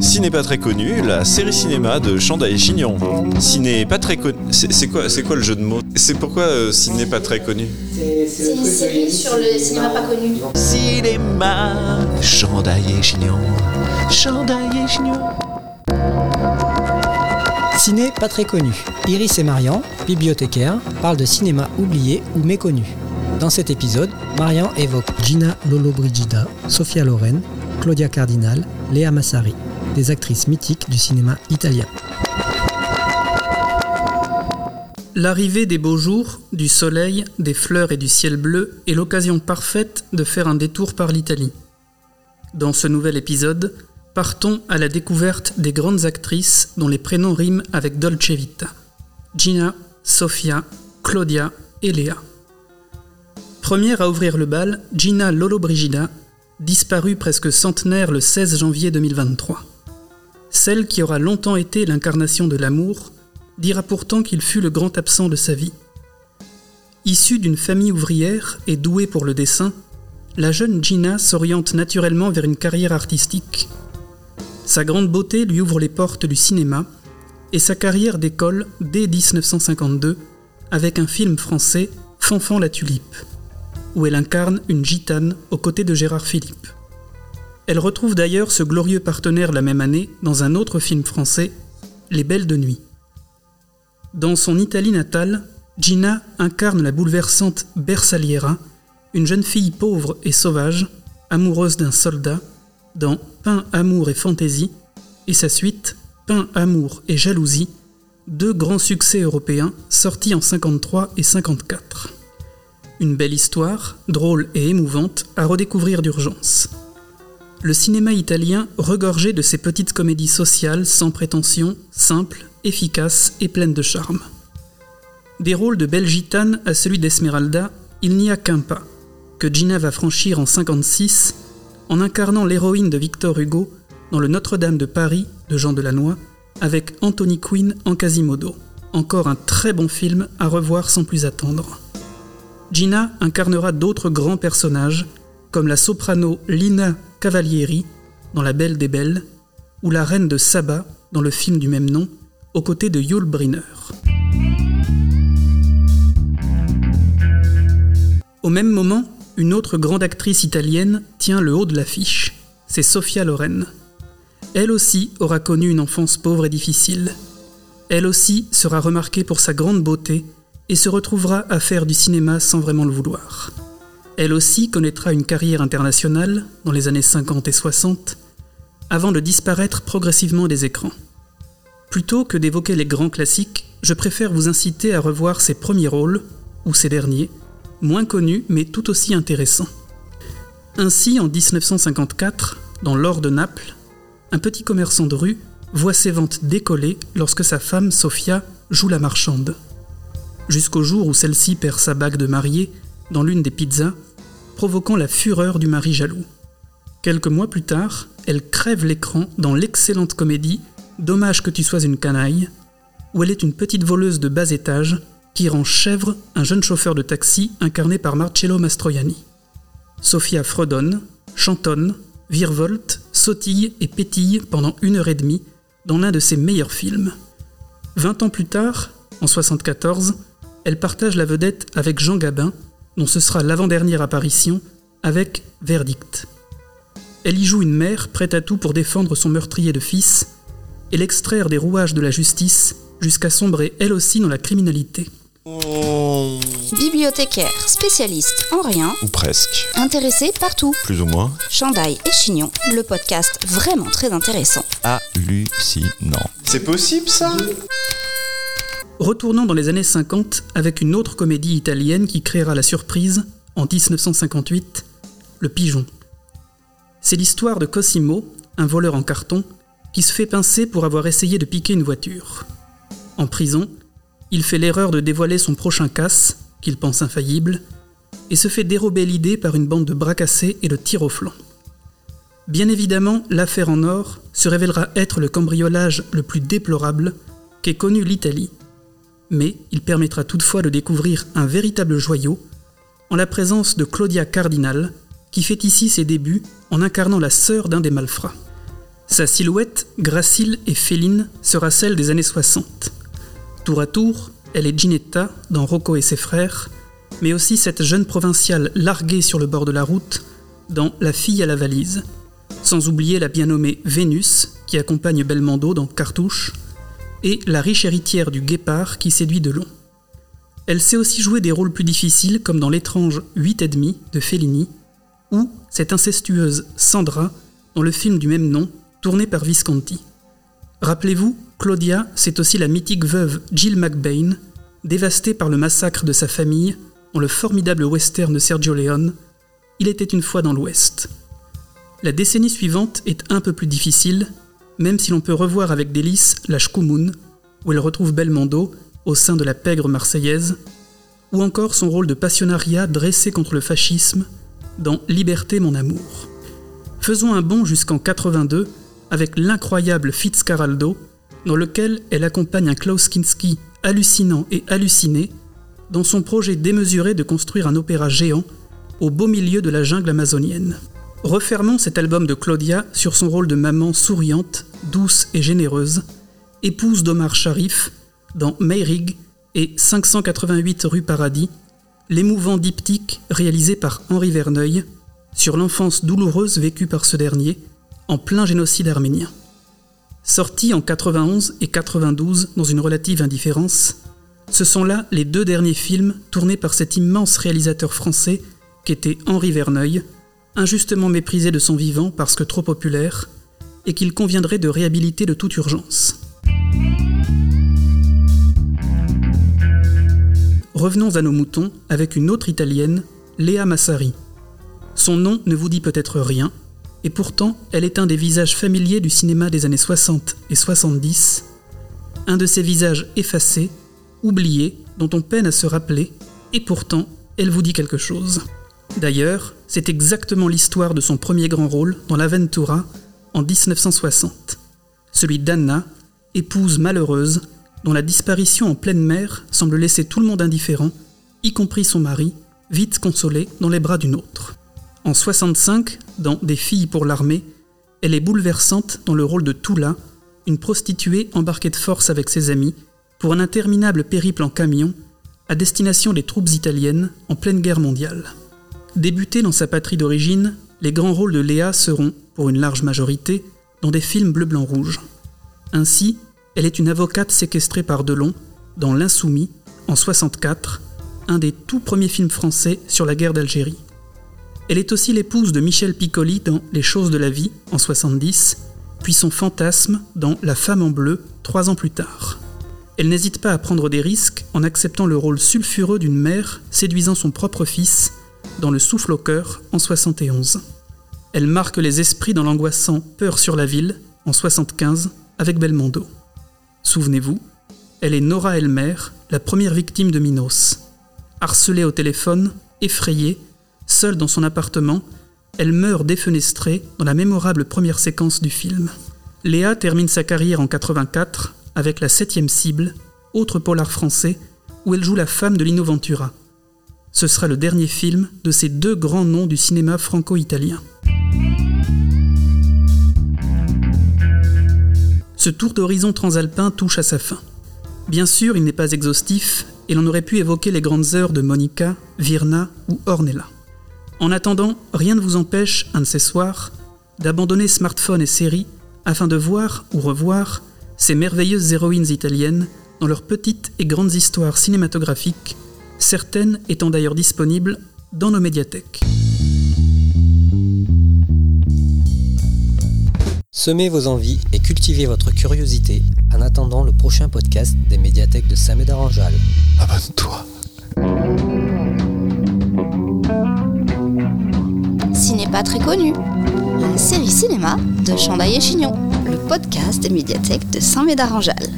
Ciné pas très connu, la série cinéma de Chanda et Chignon. Ciné pas très connu. C'est quoi, c'est quoi le jeu de mots? C'est pourquoi euh, ciné pas très connu? C'est une série sur le cinéma pas connu. Cinéma, Chanda et Chignon. Chanda et Chignon. Ciné pas très connu. Iris et Marian, bibliothécaires, parlent de cinéma oublié ou méconnu. Dans cet épisode, Marian évoque Gina Lollobrigida, Sofia Loren, Claudia Cardinal, Léa Massari, des actrices mythiques du cinéma italien. L'arrivée des beaux jours, du soleil, des fleurs et du ciel bleu est l'occasion parfaite de faire un détour par l'Italie. Dans ce nouvel épisode, partons à la découverte des grandes actrices dont les prénoms riment avec Dolce Vita. Gina, Sofia, Claudia et Léa. Première à ouvrir le bal, Gina Lollobrigida, disparue presque centenaire le 16 janvier 2023. Celle qui aura longtemps été l'incarnation de l'amour, dira pourtant qu'il fut le grand absent de sa vie. Issue d'une famille ouvrière et douée pour le dessin, la jeune Gina s'oriente naturellement vers une carrière artistique. Sa grande beauté lui ouvre les portes du cinéma et sa carrière décolle dès 1952 avec un film français, Fanfan la tulipe, où elle incarne une gitane aux côtés de Gérard Philippe. Elle retrouve d'ailleurs ce glorieux partenaire la même année dans un autre film français, Les Belles de Nuit. Dans son Italie natale, Gina incarne la bouleversante Bersaliera, une jeune fille pauvre et sauvage, amoureuse d'un soldat, dans Pain, Amour et Fantaisie, et sa suite, Pain, Amour et Jalousie, deux grands succès européens sortis en 53 et 54. Une belle histoire, drôle et émouvante, à redécouvrir d'urgence. Le cinéma italien regorgeait de ces petites comédies sociales sans prétention, simples, efficaces et pleines de charme. Des rôles de belle gitane à celui d'Esmeralda, il n'y a qu'un pas, que Gina va franchir en 56 en incarnant l'héroïne de Victor Hugo dans le Notre-Dame de Paris de Jean Delannoy avec Anthony Quinn en Quasimodo. Encore un très bon film à revoir sans plus attendre. Gina incarnera d'autres grands personnages comme la soprano Lina Cavalieri dans La Belle des Belles ou la reine de Saba dans le film du même nom aux côtés de Yul Brynner. Au même moment, une autre grande actrice italienne tient le haut de l'affiche, c'est Sofia Loren. Elle aussi aura connu une enfance pauvre et difficile. Elle aussi sera remarquée pour sa grande beauté et se retrouvera à faire du cinéma sans vraiment le vouloir. Elle aussi connaîtra une carrière internationale dans les années 50 et 60, avant de disparaître progressivement des écrans. Plutôt que d'évoquer les grands classiques, je préfère vous inciter à revoir ses premiers rôles, ou ses derniers, moins connus mais tout aussi intéressants. Ainsi, en 1954, dans l'or de Naples, un petit commerçant de rue voit ses ventes décoller lorsque sa femme, Sophia, joue la marchande. Jusqu'au jour où celle-ci perd sa bague de mariée dans l'une des pizzas, provoquant la fureur du mari jaloux. Quelques mois plus tard, elle crève l'écran dans l'excellente comédie Dommage que tu sois une canaille, où elle est une petite voleuse de bas étage qui rend chèvre un jeune chauffeur de taxi incarné par Marcello Mastroianni. Sophia fredonne, chantonne, virevolte, sautille et pétille pendant une heure et demie dans l'un de ses meilleurs films. Vingt ans plus tard, en 74, elle partage la vedette avec Jean Gabin, dont ce sera l'avant-dernière apparition, avec Verdict. Elle y joue une mère prête à tout pour défendre son meurtrier de fils et l'extraire des rouages de la justice jusqu'à sombrer elle aussi dans la criminalité. Bibliothécaire, spécialiste en rien, Ou presque. intéressé partout. Plus ou moins. Chandail et Chignon, le podcast vraiment très intéressant. Hallucinant. C'est possible ça? Retournons dans les années 50 avec une autre comédie italienne qui créera la surprise en 1958, Le Pigeon. C'est l'histoire de Cosimo, un voleur en carton, qui se fait pincer pour avoir essayé de piquer une voiture. En prison, il fait l'erreur de dévoiler son prochain casse, qu'il pense infaillible, et se fait dérober l'idée par une bande de bras cassés et de tirs au flanc. Bien évidemment, l'affaire en or se révélera être le cambriolage le plus déplorable qu'ait connu l'Italie, mais il permettra toutefois de découvrir un véritable joyau en la présence de Claudia Cardinal, qui fait ici ses débuts en incarnant la sœur d'un des malfrats. Sa silhouette, gracile et féline, sera celle des années 60. Tour à tour, elle est Ginetta dans Rocco et ses frères, mais aussi cette jeune provinciale larguée sur le bord de la route dans La fille à la valise, sans oublier la bien nommée Vénus qui accompagne Belmondo dans Cartouche, et la riche héritière du guépard qui séduit de long. Elle sait aussi jouer des rôles plus difficiles comme dans l'étrange 8 et demi de Fellini, ou cette incestueuse Sandra dans le film du même nom, tourné par Visconti. Rappelez-vous, Claudia, c'est aussi la mythique veuve Jill McBain, dévastée par le massacre de sa famille dans le formidable western de Sergio Leone, Il était une fois dans l'Ouest. La décennie suivante est un peu plus difficile, même si l'on peut revoir avec délice la Shkumun, où elle retrouve Belmondo au sein de la pègre marseillaise, ou encore son rôle de passionnariat dressé contre le fascisme dans Liberté mon amour. Faisons un bond jusqu'en 82 avec l'incroyable Fitzcarraldo, dans lequel elle accompagne un Klaus Kinski hallucinant et halluciné dans son projet démesuré de construire un opéra géant au beau milieu de la jungle amazonienne. Refermons cet album de Claudia sur son rôle de maman souriante, douce et généreuse, épouse d'Omar Sharif, dans Meyrig et 588 rue Paradis, l'émouvant diptyque réalisé par Henri Verneuil sur l'enfance douloureuse vécue par ce dernier en plein génocide arménien. Sorti en 91 et 92 dans une relative indifférence, ce sont là les deux derniers films tournés par cet immense réalisateur français qu'était Henri Verneuil, injustement méprisé de son vivant parce que trop populaire, et qu'il conviendrait de réhabiliter de toute urgence. Revenons à nos moutons avec une autre italienne, Léa Massari. Son nom ne vous dit peut-être rien, et pourtant elle est un des visages familiers du cinéma des années 60 et 70, un de ces visages effacés, oubliés, dont on peine à se rappeler, et pourtant elle vous dit quelque chose. D'ailleurs, c'est exactement l'histoire de son premier grand rôle dans l'Aventura en 1960, celui d'Anna, épouse malheureuse, dont la disparition en pleine mer semble laisser tout le monde indifférent, y compris son mari, vite consolé dans les bras d'une autre. En 65, dans Des filles pour l'armée, elle est bouleversante dans le rôle de Tula, une prostituée embarquée de force avec ses amis pour un interminable périple en camion à destination des troupes italiennes en pleine guerre mondiale. Débutée dans sa patrie d'origine, les grands rôles de Léa seront, pour une large majorité, dans des films bleu-blanc-rouge. Ainsi, elle est une avocate séquestrée par Delon dans L'Insoumis en 64, un des tout premiers films français sur la guerre d'Algérie. Elle est aussi l'épouse de Michel Piccoli dans Les choses de la vie en 70, puis son fantasme dans La femme en bleu trois ans plus tard. Elle n'hésite pas à prendre des risques en acceptant le rôle sulfureux d'une mère séduisant son propre fils dans Le souffle au cœur en 71. Elle marque les esprits dans l'angoissant Peur sur la ville en 75 avec Belmondo. Souvenez-vous, elle est Nora Elmer, la première victime de Minos. Harcelée au téléphone, effrayée, seule dans son appartement, elle meurt défenestrée dans la mémorable première séquence du film. Léa termine sa carrière en 84 avec La Septième Cible, autre polar français, où elle joue la femme de Lino Ventura. Ce sera le dernier film de ces deux grands noms du cinéma franco-italien. Ce tour d'horizon transalpin touche à sa fin. Bien sûr, il n'est pas exhaustif, et l'on aurait pu évoquer les grandes heures de Monica, Virna ou Ornella. En attendant, rien ne vous empêche, un de ces soirs, d'abandonner smartphone et séries afin de voir ou revoir ces merveilleuses héroïnes italiennes dans leurs petites et grandes histoires cinématographiques, certaines étant d'ailleurs disponibles dans nos médiathèques. Semez vos envies et cultivez votre curiosité en attendant le prochain podcast des médiathèques de Saint-Médard-en-Jalles. Abonne-toi. Ciné pas très connu. Une série cinéma de Chandaille et Chignon, le podcast des médiathèques de Saint-Médard-en-Jalles.